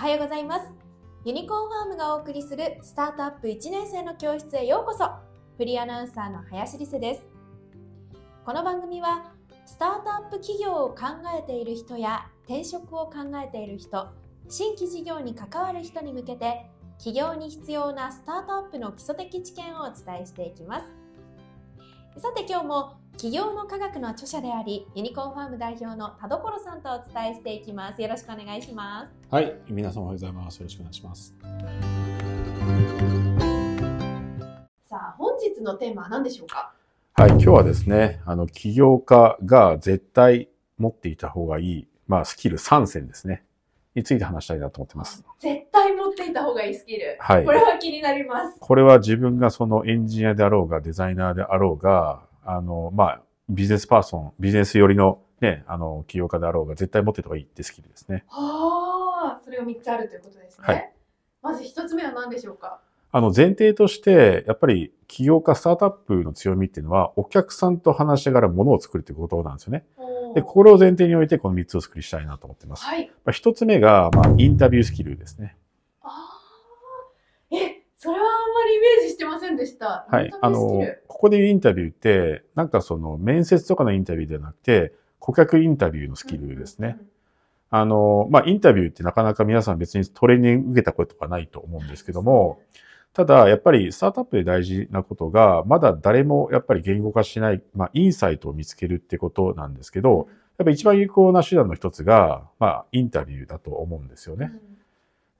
はようございます。ユニコーンファームがお送りするスタートアップ1年生の教室へようこそ。フリーアナウンサーの林理瀬です。この番組はスタートアップ企業を考えている人や転職を考えている人、新規事業に関わる人に向けて企業に必要なスタートアップの基礎的知見をお伝えしていきます。さて今日も企業の科学の著者でありユニコーンファーム代表の田所さんとお伝えしていきます。よろしくお願いします。はい、皆さんおはようございます。よろしくお願いします。さあ本日のテーマは何でしょうか？はい、今日はですね、あの、起業家が絶対持っていた方がいい、まあ、スキル3選ですね。について話したいなと思ってます。絶対持っていた方がいいスキル。はいこ。れは気になります。これは自分がそのエンジニアであろうが、デザイナーであろうが、あの、まあ、ビジネスパーソン、ビジネス寄りのね、あの、起業家であろうが、絶対持ってた方がいいってスキルですね。はあ、それが3つあるということですね。はいまず1つ目は何でしょうか？あの、前提として、やっぱり起業家、スタートアップの強みっていうのは、お客さんと話しながら物を作るってことなんですよね。で、これを前提において、この3つを作りしたいなと思ってます。はい。まあ一つ目が、まあ、インタビュースキルですね。ああ、え、それはりイメージしてませんでした。はいあのル、ここで言うインタビューって、なんかその、面接とかのインタビューではなくて、顧客インタビューのスキルですね。。あの、まあ、インタビューってなかなか皆さん別にトレーニング受けたことがないと思うんですけども、ただ、やっぱりスタートアップで大事なことが、まだ誰もやっぱり言語化しない、まあ、インサイトを見つけるってことなんですけど、やっぱり一番有効な手段の一つが、まあ、インタビューだと思うんですよね。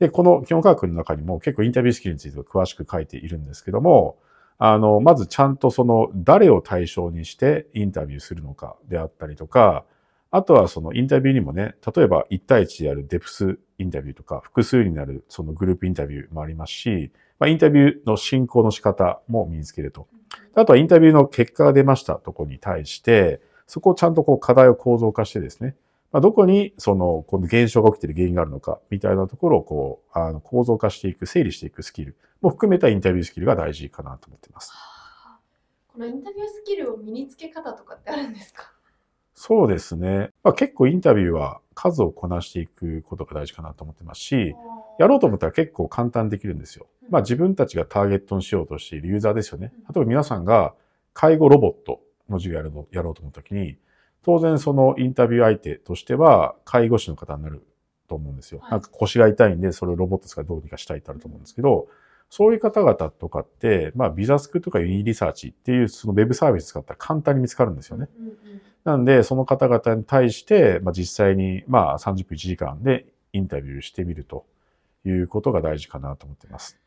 で、この基本科学の中にも結構インタビュースキルについては詳しく書いているんですけども、あの、まずちゃんとその誰を対象にしてインタビューするのかであったりとか、あとはそのインタビューにもね、例えば1対1でやるデプスインタビューとか、複数になるそのグループインタビューもありますし、まあ、インタビューの進行の仕方も身につけると。あとはインタビューの結果が出ましたとこに対して、そこをちゃんとこう課題を構造化してですね、まあ、どこにその、この現象が起きている原因があるのか、みたいなところをこう、あの、構造化していく、整理していくスキルも含めたインタビュースキルが大事かなと思っています。はあこのインタビュースキルを身につけ方とかってあるんですか？そうですね。まあ、結構インタビューは数をこなしていくことが大事かなと思ってますし、やろうと思ったら結構簡単にできるんですよ。まあ自分たちがターゲットにしようとしているユーザーですよね。例えば皆さんが介護ロボットの授業やろうと思った時に、当然そのインタビュー相手としては介護士の方になると思うんですよ。はいなんか腰が痛いんでそれをロボット使ってどうにかしたいってあると思うんですけど、そういう方々とかって、まあビザスクとかユニリサーチっていうそのウェブサービス使ったら簡単に見つかるんですよね。なんで、その方々に対して、まあ、実際に、まあ、30分1時間でインタビューしてみるということが大事かなと思っています。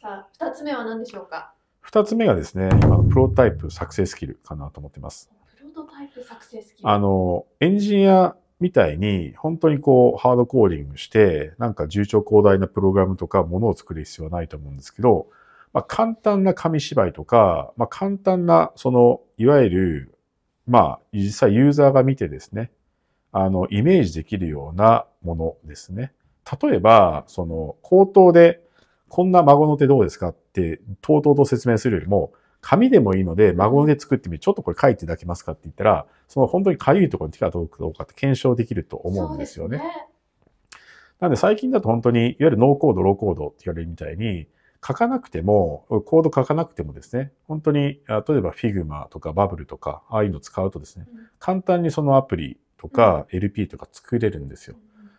さあ、2つ目は何でしょうか？二つ目がですね、今のプロトタイプ作成スキルかなと思っています。あの、エンジニアみたいに、本当にこう、ハードコーディングして、なんか重調広大なプログラムとか、ものを作る必要はないと思うんですけど、まあ、簡単な紙芝居とか、まあ、簡単な、その、いわゆる、まあ、実際ユーザーが見てですね、あの、イメージできるようなものですね。例えば、その、口頭で、こんな孫の手どうですかって、とうとうと説明するよりも、紙でもいいので、孫の手作ってみる。ちょっとこれ書いていただけますかって言ったら、その本当にかゆいところに手が届くかどうかって検証できると思うんですよね。そうなんで最近だと本当に、いわゆるノーコード、ローコードって言われるみたいに、書かなくても、コード書かなくてもですね、本当に、あ例えば Figma とか Bubble とか、ああいうのを使うとですね、うん簡単にそのアプリとか LP とか作れるんですよ。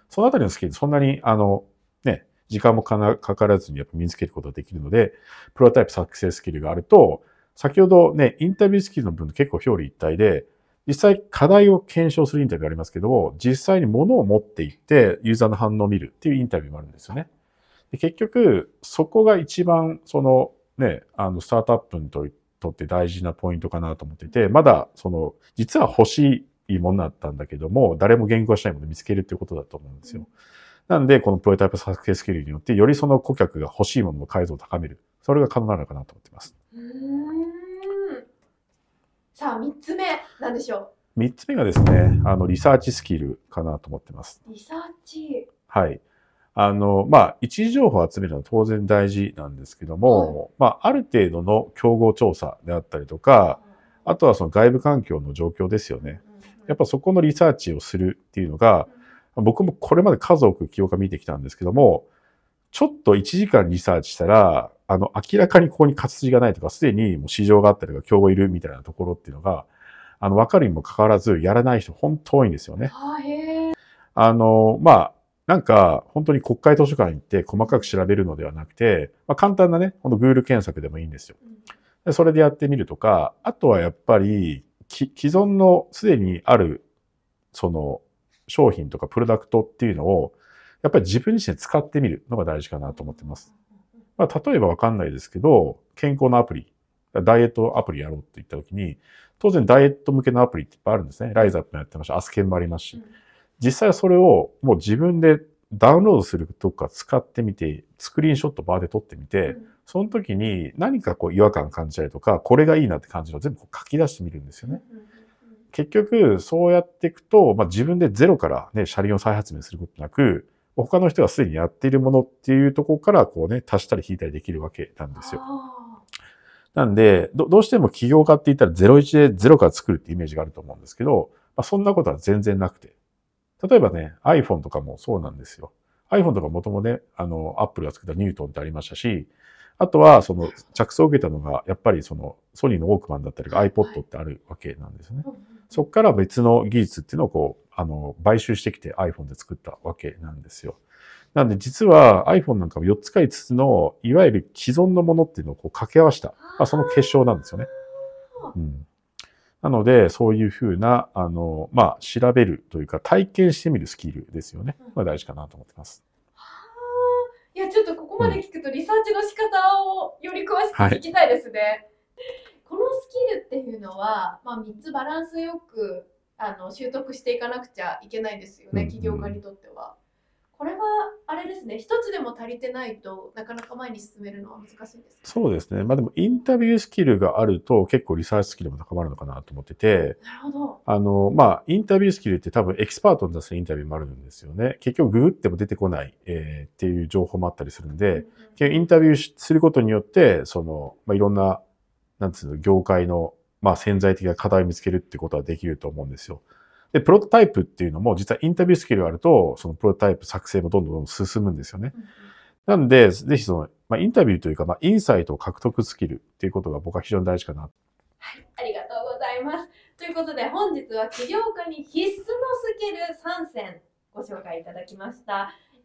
そのあたりのスキル、そんなに、あの、ね、時間もかなかからずにやっぱ身につけることができるので、プロトタイプ作成スキルがあると、先ほどね、インタビュースキルの分結構表裏一体で、実際課題を検証するインタビューがありますけど、実際に物を持っていってユーザーの反応を見るっていうインタビューもあるんですよね。で結局、そこが一番そのね、あのスタートアップにとって大事なポイントかなと思っていて、まだその、実は欲しいものだったんだけども、誰も言語化しないものを見つけるっていうことだと思うんですよ。なんで、このプロトタイプ作成スキルによって、よりその顧客が欲しいものの解像を高める。それが可能なのかなと思っています。さあ、3つ目、なんでしょ三つ目がですね、あの、リサーチスキルかなと思ってます。うリサーチ。はい。あの、まあ、一時情報を集めるのは当然大事なんですけども、まあ、ある程度の競合調査であったりとか、あとはその外部環境の状況ですよね。やっぱそこのリサーチをするっていうのが、僕もこれまで数多く起業家見てきたんですけども、ちょっと1時間リサーチしたら、あの、明らかにここに活字がないとか、すでにもう市場があったりとか、競合いるみたいなところっていうのが、あの、わかるにもかかわらず、やらない人本当多いんですよね。あの、まあ、なんか、本当に国会図書館行って細かく調べるのではなくて、まあ、簡単なね、この Google 検索でもいいんですよ。でそれでやってみるとか、あとはやっぱり、既存のすでにある、その、商品とかプロダクトっていうのを、やっぱり自分自身使ってみるのが大事かなと思ってます。まあ、例えばわかんないですけど、健康のアプリ、ダイエットアプリやろうって言った時に、当然ダイエット向けのアプリっていっぱいあるんですね。ライザップもやってますし、アスケンもありますし。実際それをもう自分でダウンロードするとか使ってみて、スクリーンショットバーで撮ってみて、その時に何かこう違和感感じたりとか、これがいいなって感じるのを全部書き出してみるんですよね。結局、そうやっていくと、まあ、自分でゼロからね、車輪を再発明することなく、他の人がすでにやっているものっていうところから、こうね、足したり引いたりできるわけなんですよ。あなんで、どどうしても起業家って言ったら01でゼロから作るってイメージがあると思うんですけど、まあ、そんなことは全然なくて。例えばね、iPhone とかもそうなんですよ。iPhone とかもともね、あの、Apple が作ったニュートンってありましたし、あとは、その、着想を受けたのが、やっぱりその、ソニーのウォークマンだったりが iPod ってあるわけなんですよね。ーそこから別の技術っていうのをこう、あの、買収してきて iPhone で作ったわけなんですよ。なんで実は iPhone なんかも4つか5つの、いわゆる既存のものっていうのをこう掛け合わせた、まあ、その結晶なんですよね。うん。なので、そういうふうな、あの、まあ、調べるというか、体験してみるスキルですよね。まあ、大事かなと思ってます。いや、ちょっとここまで聞くとリサーチの仕方をより詳しく聞きたいですね。このスキルっていうのは、まあ、3つバランスよくあの習得していかなくちゃいけないですよね、うんうん起業家にとっては。これはあれですね、一つでも足りてないとなかなか前に進めるのは難しいんですか？そうですね。まあでも、インタビュースキルがあると、結構リサーチスキルも高まるのかなと思ってて、なるほど。あの、まあ、インタビュースキルって多分エキスパートに出すインタビューもあるんですよね。結局ググっても出てこない、えーっていう情報もあったりするんで、結局インタビューすることによって、その、まあ、いろんな、なんつうの、業界の、まあ、潜在的な課題を見つけるってことはできると思うんですよ。で、プロトタイプっていうのも、実はインタビュースキルがあると、そのプロトタイプ作成もどんどんどん進むんですよね。なんで、ぜひその、まあ、インタビューというか、まあ、インサイトを獲得スキルっていうことが僕は非常に大事かな。はい、ありがとうございます。ということで本日は起業家に必須のスキル3選ご紹介いただきました。